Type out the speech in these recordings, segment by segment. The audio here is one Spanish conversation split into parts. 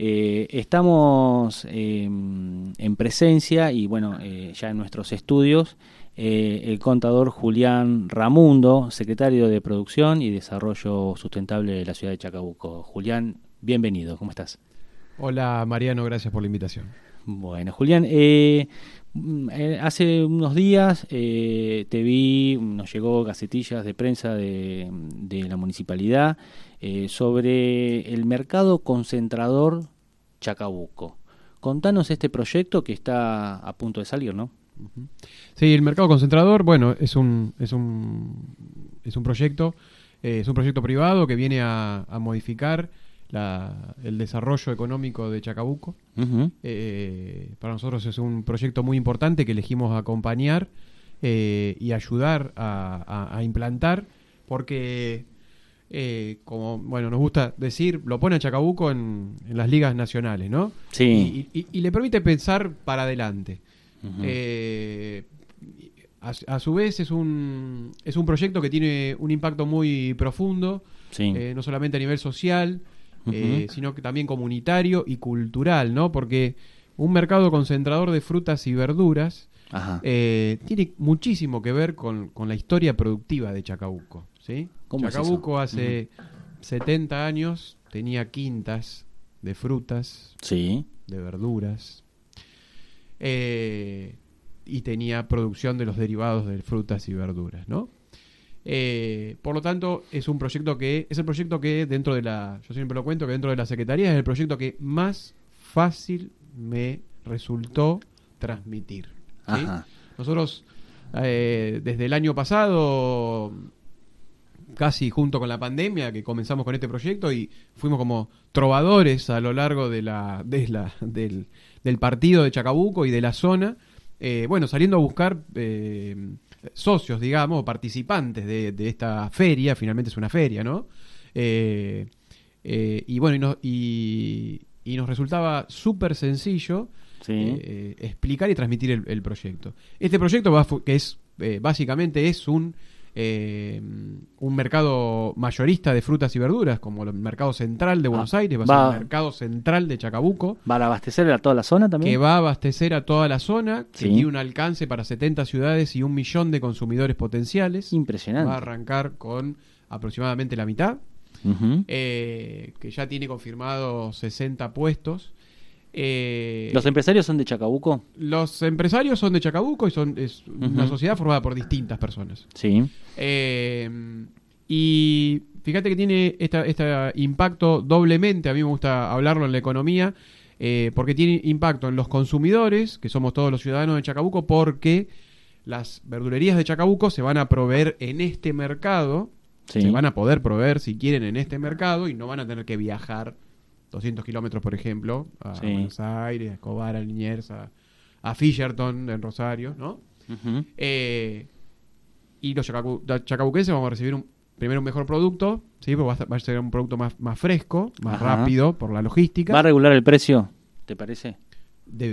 Eh, estamos em, en presencia y bueno, eh, ya en nuestros estudios, eh, el contador Julián Ramundo, secretario de Producción y Desarrollo Sustentable de la ciudad de Chacabuco. Julián, bienvenido, ¿cómo estás? Hola Mariano, gracias por la invitación. Bueno, Julián, mm, hace unos días te vi, nos llegó gacetillas de prensa de, de la municipalidad eh, sobre el mercado concentrador Chacabuco. Contanos este proyecto que está a punto de salir, ¿no? Sí, el mercado concentrador, bueno, es un, es un, es un proyecto, eh, es un proyecto privado que viene a, modificar el desarrollo económico de Chacabuco. Eh, para nosotros es un proyecto muy importante que elegimos acompañar y ayudar a implantar, porque eh, como bueno nos gusta decir, lo pone a Chacabuco en, las ligas nacionales, ¿no? Sí. Y, le permite pensar para adelante. Eh, a, su vez es un, es un proyecto que tiene un impacto muy profundo, eh, no solamente a nivel social, sino que también comunitario y cultural, ¿no? Porque un mercado concentrador de frutas y verduras tiene muchísimo que ver con, con la historia productiva de Chacabuco. ¿sí? Chacabuco hace 70 años tenía quintas de frutas, sí. de verduras, eh, y tenía producción de los derivados de frutas y verduras, ¿no? Eh, por lo tanto, es un proyecto que, es el proyecto que dentro de la, yo siempre lo cuento, que dentro de la Secretaría es el proyecto que más fácil me resultó transmitir. Nosotros, eh, desde el año pasado, casi junto con la pandemia que comenzamos con este proyecto y fuimos como trovadores a lo largo de la, de la del, del, partido de Chacabuco y de la zona, eh, bueno, saliendo a buscar eh, socios, digamos, participantes de, de, esta feria, finalmente es una feria, ¿no? Eh, y bueno, y, no, y, y, nos resultaba súper sencillo explicar y transmitir el, el, proyecto. Este proyecto va, que es básicamente es un eh, un mercado mayorista de frutas y verduras, como el mercado central de Buenos ah, Aires, va, a ser el mercado central de Chacabuco. ¿Va a abastecer a toda la zona también? Que va a abastecer a toda la zona, que tiene un alcance para 70 ciudades y un millón de consumidores potenciales. Impresionante. Va a arrancar con aproximadamente la mitad, eh, que ya tiene confirmado 60 puestos. Eh, ¿Los empresarios son de Chacabuco? Los empresarios son de Chacabuco y son es una sociedad formada por distintas personas. Sí. Eh, y fíjate que tiene este impacto doblemente, a mí me gusta hablarlo en la economía, eh, porque tiene impacto en los consumidores, que somos todos los ciudadanos de Chacabuco, porque las verdulerías de Chacabuco se van a proveer en este mercado, se van a poder proveer si quieren en este mercado y no van a tener que viajar 200 kilómetros, por ejemplo, a Buenos Aires, a Escobar, a Liniers, a, Fisherton en Rosario, ¿no? Eh, y los chacabuquenses vamos a recibir un, primero un mejor producto, ¿sí? Porque va a, ser un producto más, más fresco, más rápido por la logística. ¿Va a regular el precio, te parece?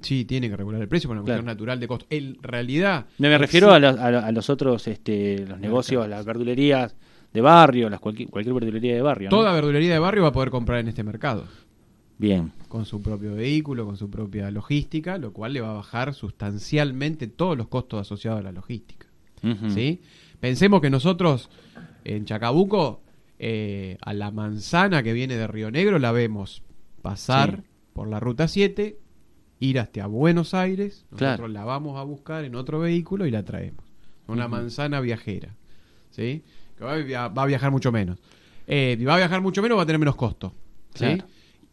sí, tiene que regular el precio por una cuestión natural de costo. En realidad... Me, refiero a, los, otros este, los negocios, las verdulerías de barrio, las cualquier, cualquier verdulería de barrio. Toda verdulería de barrio va a poder comprar en este mercado. Bien. Con su propio vehículo, con su propia logística, lo cual le va a bajar sustancialmente todos los costos asociados a la logística. ¿sí? Pensemos que nosotros en Chacabuco, eh, a la manzana que viene de Río Negro, la vemos pasar por la ruta 7, ir hasta Buenos Aires, nosotros la vamos a buscar en otro vehículo y la traemos. Una manzana viajera. ¿sí? Que va, a viajar mucho menos. Eh, va a viajar mucho menos, va a tener menos costo. ¿sí?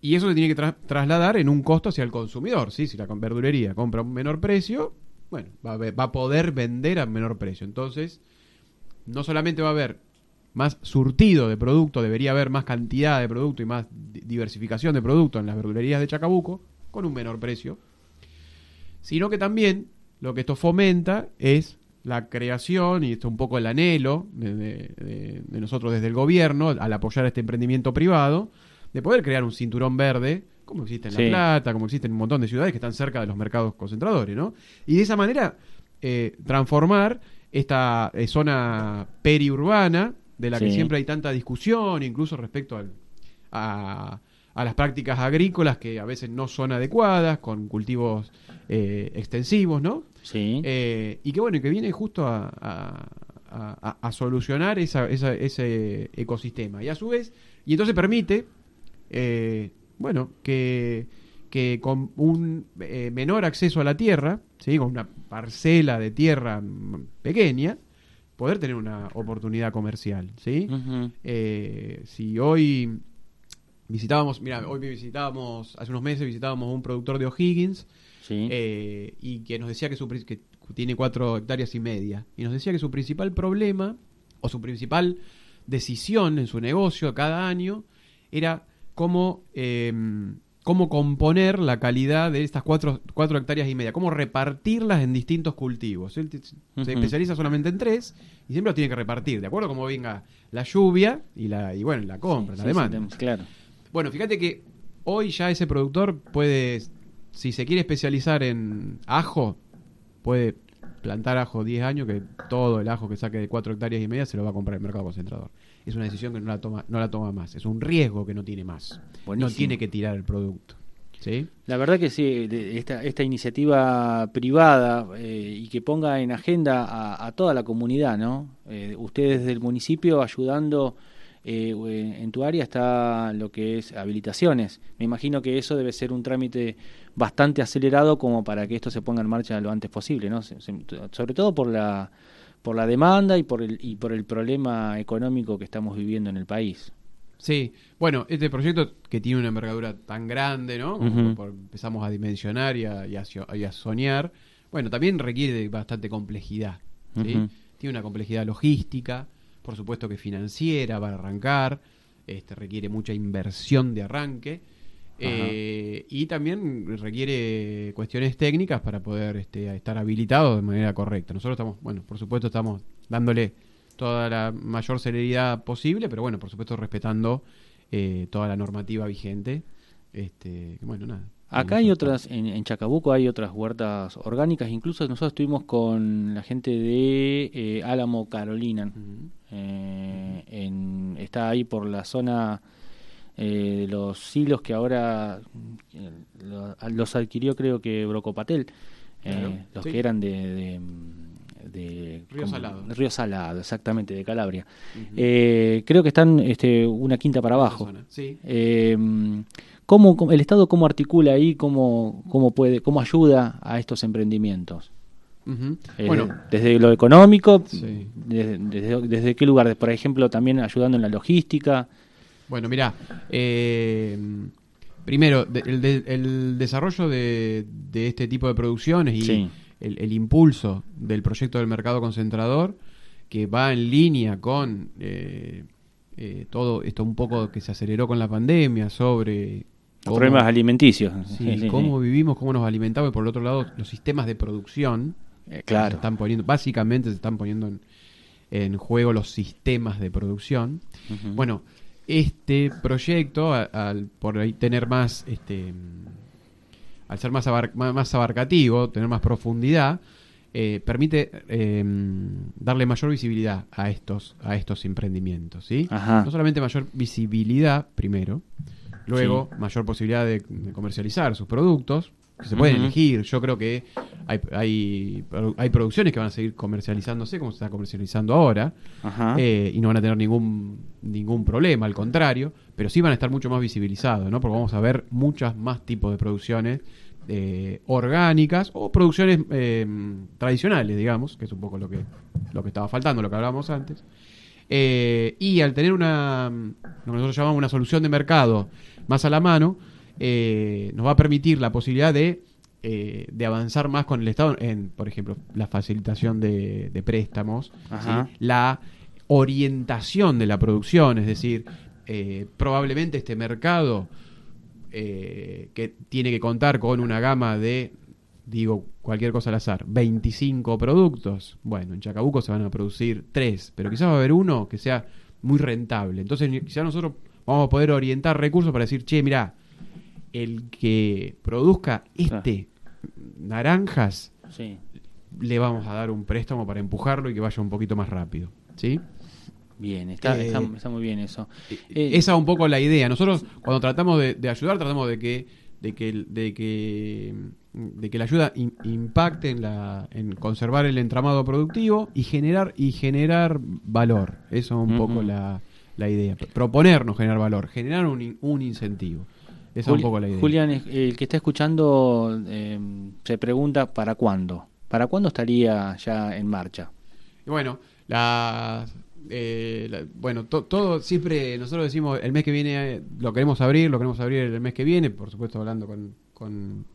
Y eso se tiene que trasladar en un costo hacia el consumidor. ¿sí? Si la verdulería compra un menor precio, bueno, va a, va a poder vender a menor precio. Entonces, no solamente va a haber más surtido de producto, debería haber más cantidad de producto y más diversificación de producto en las verdulerías de Chacabuco, con un menor precio, sino que también lo que esto fomenta es la creación, y esto es un poco el anhelo de, nosotros desde el gobierno, al apoyar este emprendimiento privado, de poder crear un cinturón verde, como existe en La Plata, como existe en un montón de ciudades que están cerca de los mercados concentradores, ¿no? Y de esa manera eh, transformar esta eh, zona periurbana, de la que siempre hay tanta discusión, incluso respecto al, a, a las prácticas agrícolas que a veces no son adecuadas, con cultivos eh, extensivos, ¿no? Sí. Eh, y que bueno, que viene justo a, a- a- a solucionar esa- esa- ese ecosistema. Y a su vez, y entonces permite, eh, bueno, que, que con un menor acceso a la tierra, ¿sí? con una parcela de tierra pequeña, poder tener una oportunidad comercial. ¿sí? Si hoy visitábamos, mira, hoy visitábamos, hace unos meses visitábamos un productor de O'Higgins, Sí. eh, y que nos decía que, su, que tiene cuatro hectáreas y media. Y nos decía que su principal problema, o su principal decisión en su negocio cada año, era cómo, eh, cómo componer la calidad de estas cuatro, cuatro hectáreas y media, cómo repartirlas en distintos cultivos. Él se especializa solamente en tres y siempre lo tiene que repartir, de acuerdo a cómo venga la lluvia y, la, y bueno, la compra, Sí, la sí, demanda. sí, claro. Bueno, fíjate que hoy ya ese productor puede, si se quiere especializar en ajo, puede plantar ajo 10 años, que todo el ajo que saque de 4 hectáreas y media se lo va a comprar el mercado concentrador. Es una decisión que no la toma, no la toma más, es un riesgo que no tiene más. Buenísimo. No tiene que tirar el producto. ¿Sí? La verdad que sí, esta, esta iniciativa privada eh, y que ponga en agenda a, a toda la comunidad, ¿no? Eh, ustedes del municipio ayudando, eh, en tu área está lo que es habilitaciones. Me imagino que eso debe ser un trámite bastante acelerado como para que esto se ponga en marcha lo antes posible, ¿no? Se- se- sobre todo por la por la demanda y por el y por el problema económico que estamos viviendo en el país. Sí, bueno, este proyecto que tiene una envergadura tan grande, ¿no? Por- empezamos a dimensionar y a, y a sio- y a soñar, bueno, también requiere bastante complejidad. Tiene una complejidad logística, por supuesto que financiera para arrancar, este requiere mucha inversión de arranque. eh, y también requiere cuestiones técnicas para poder este, estar habilitado de manera correcta. Nosotros estamos, bueno, por supuesto estamos dándole toda la mayor celeridad posible, pero bueno, por supuesto respetando eh, toda la normativa vigente. Este, bueno, nada. Acá hay otras, en, en Chacabuco hay otras huertas orgánicas, incluso nosotros estuvimos con la gente de eh, Álamo Carolina, eh, en- está ahí por la zona eh, de los silos que ahora eh, lo- los adquirió creo que Brocopatel, eh, Claro, los sí. que eran de... de, de- Río como- Salado. Río Salado, exactamente, de Calabria. Eh, creo que están este, una quinta para abajo. Sí. Eh, ¿cómo, el Estado cómo articula ahí, cómo, cómo puede, cómo ayuda a estos emprendimientos? Eh, Bueno, desde lo económico, Sí. desde, desde, desde qué lugar, por ejemplo, también ayudando en la logística. Bueno, mira, primero, de- el, de- el desarrollo de, de este tipo de producciones y Sí. El, el impulso del proyecto del mercado concentrador, que va en línea con eh, eh, todo esto un poco que se aceleró con la pandemia sobre cómo- problemas alimenticios. sí, cómo sí. vivimos, cómo nos alimentamos y por el otro lado los sistemas de producción Eh, se claro. están poniendo, básicamente se están poniendo en, en juego los sistemas de producción. Bueno, este proyecto, al por ahí tener más, este, al ser más, abar- más, abarcativo, tener más profundidad, eh, permite eh, darle mayor visibilidad a estos, a estos emprendimientos, ¿sí? Ajá. No solamente mayor visibilidad, primero, luego mayor posibilidad de, de comercializar sus productos, que se pueden elegir. Yo creo que hay, hay, hay producciones que van a seguir comercializándose como se está comercializando ahora, eh, y no van a tener ningún ningún problema, al contrario, pero sí van a estar mucho más visibilizados, ¿no? Porque vamos a ver muchas más tipos de producciones eh, orgánicas o producciones eh, tradicionales, digamos, que es un poco lo que lo que estaba faltando, lo que hablábamos antes. Y al tener una lo que nosotros llamamos una solución de mercado más a la mano, nos va a permitir la posibilidad de eh, de avanzar más con el Estado en, por ejemplo, la facilitación de, de préstamos, la orientación de la producción, es decir, eh, probablemente este mercado eh, que tiene que contar con una gama de, digo, cualquier cosa al azar, 25 productos, bueno, en Chacabuco se van a producir 3, pero quizás va a haber uno que sea muy rentable. Entonces, quizás nosotros vamos a poder orientar recursos para decir, che, mira, el que produzca este naranjas, Sí. le vamos a dar un préstamo para empujarlo y que vaya un poquito más rápido. ¿Sí? Bien, está, está, muy bien eso. esa es un poco la idea. Nosotros cuando tratamos de, de ayudar, tratamos de que, de que, de que de que la ayuda impacte en, la, en conservar el entramado productivo y generar y generar valor. Eso es un poco la, la, idea. Proponernos generar valor, generar un, un incentivo. Esa es un poco la idea. Julián, el que está escuchando eh, se pregunta para cuándo. ¿Para cuándo estaría ya en marcha? bueno, la, eh, bueno, todo siempre nosotros decimos el mes que viene lo queremos abrir, lo queremos abrir el mes que viene, por supuesto hablando con, con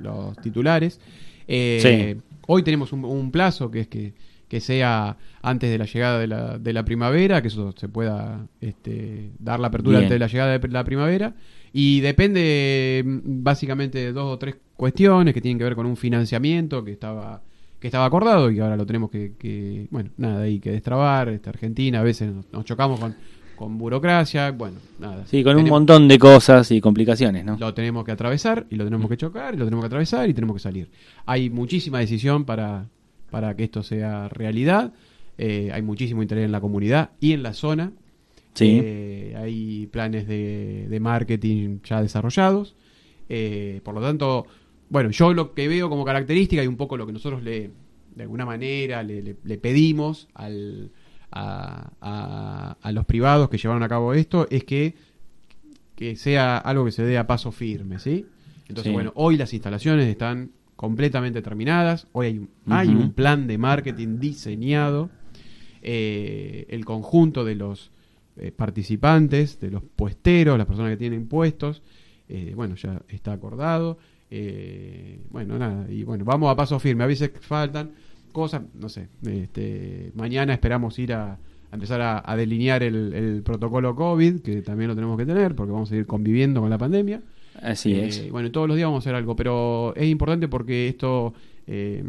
los titulares. Eh, hoy tenemos un, plazo que es que, que, sea antes de la llegada de la, de la primavera, que eso se pueda este, dar la apertura antes de la llegada de la primavera. Y depende mm, básicamente de dos o tres cuestiones que tienen que ver con un financiamiento que estaba que estaba acordado y ahora lo tenemos que, bueno, nada, ahí que destrabar, esta Argentina, a veces nos chocamos con, con burocracia, bueno, nada. Sí, con un montón de cosas y complicaciones, ¿no? Lo tenemos que atravesar y lo tenemos que chocar y lo tenemos que atravesar y tenemos que salir. Hay muchísima decisión para, para que esto sea realidad. Eh, hay muchísimo interés en la comunidad y en la zona. Sí. Eh, hay planes de, de, marketing ya desarrollados. Eh, por lo tanto, bueno, yo lo que veo como característica y un poco lo que nosotros le, de alguna manera, le pedimos al, a, a, los privados que llevaron a cabo esto es que, que sea algo que se dé a paso firme, ¿sí? Entonces, bueno, hoy las instalaciones están completamente terminadas, hoy hay un, hay un plan de marketing diseñado, eh, el conjunto de los eh, participantes, de los puesteros, las personas que tienen puestos, eh, bueno, ya está acordado. bueno, nada, y bueno, vamos a paso firme. A veces faltan cosas, no sé, este, mañana esperamos ir a, empezar a, delinear el, protocolo COVID, que también lo tenemos que tener, porque vamos a ir conviviendo con la pandemia. Así eh, es. Bueno, todos los días vamos a hacer algo, pero es importante porque esto eh,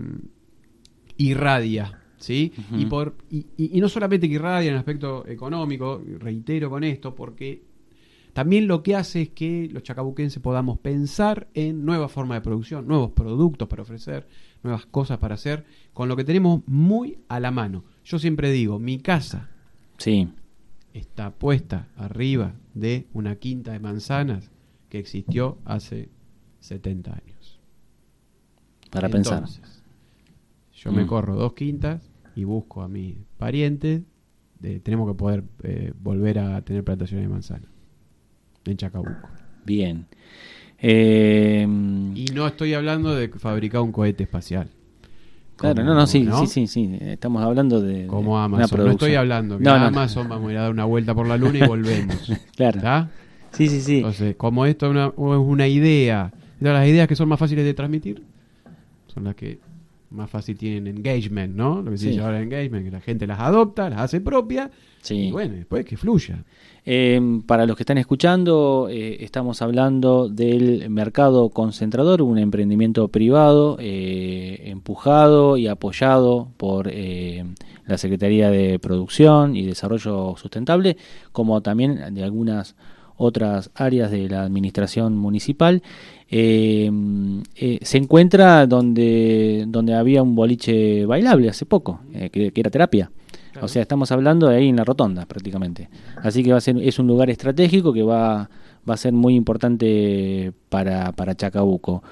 irradia, ¿sí? y, por, y, y, no solamente que irradia en el aspecto económico, reitero con esto, porque también lo que hace es que los chacabuquenses podamos pensar en nuevas formas de producción, nuevos productos para ofrecer, nuevas cosas para hacer, con lo que tenemos muy a la mano. Yo siempre digo, mi casa sí. está puesta arriba de una quinta de manzanas que existió hace 70 años. Para pensar. Yo me mm. corro dos quintas y busco a mis parientes. tenemos que poder eh, volver a tener plantaciones de manzana en Chacabuco. Bien. Eh, y no estoy hablando de fabricar un cohete espacial. Claro, no, no, sí, sí, sí, sí. Estamos hablando de. Como Amazon. no estoy hablando que no, Amazon vamos a ir a dar una vuelta por la luna y volvemos. claro. ¿Está? Sí, sí, sí. Entonces, como esto es una, una idea, las ideas que son más fáciles de transmitir son las que más fácil tienen engagement, ¿no? Lo que se dice ahora engagement, que la gente las adopta, las hace propia Sí. Y bueno, después que fluya. Eh, para los que están escuchando, eh, estamos hablando del mercado concentrador, un emprendimiento privado eh, empujado y apoyado por la Secretaría de Producción y Desarrollo Sustentable, como también de algunas otras áreas de la administración municipal. se encuentra donde, donde había un boliche bailable hace poco, que era terapia. O sea, estamos hablando de ahí en la rotonda prácticamente. Así que va a ser, es un lugar estratégico que va, va a ser muy importante para, para Chacabuco.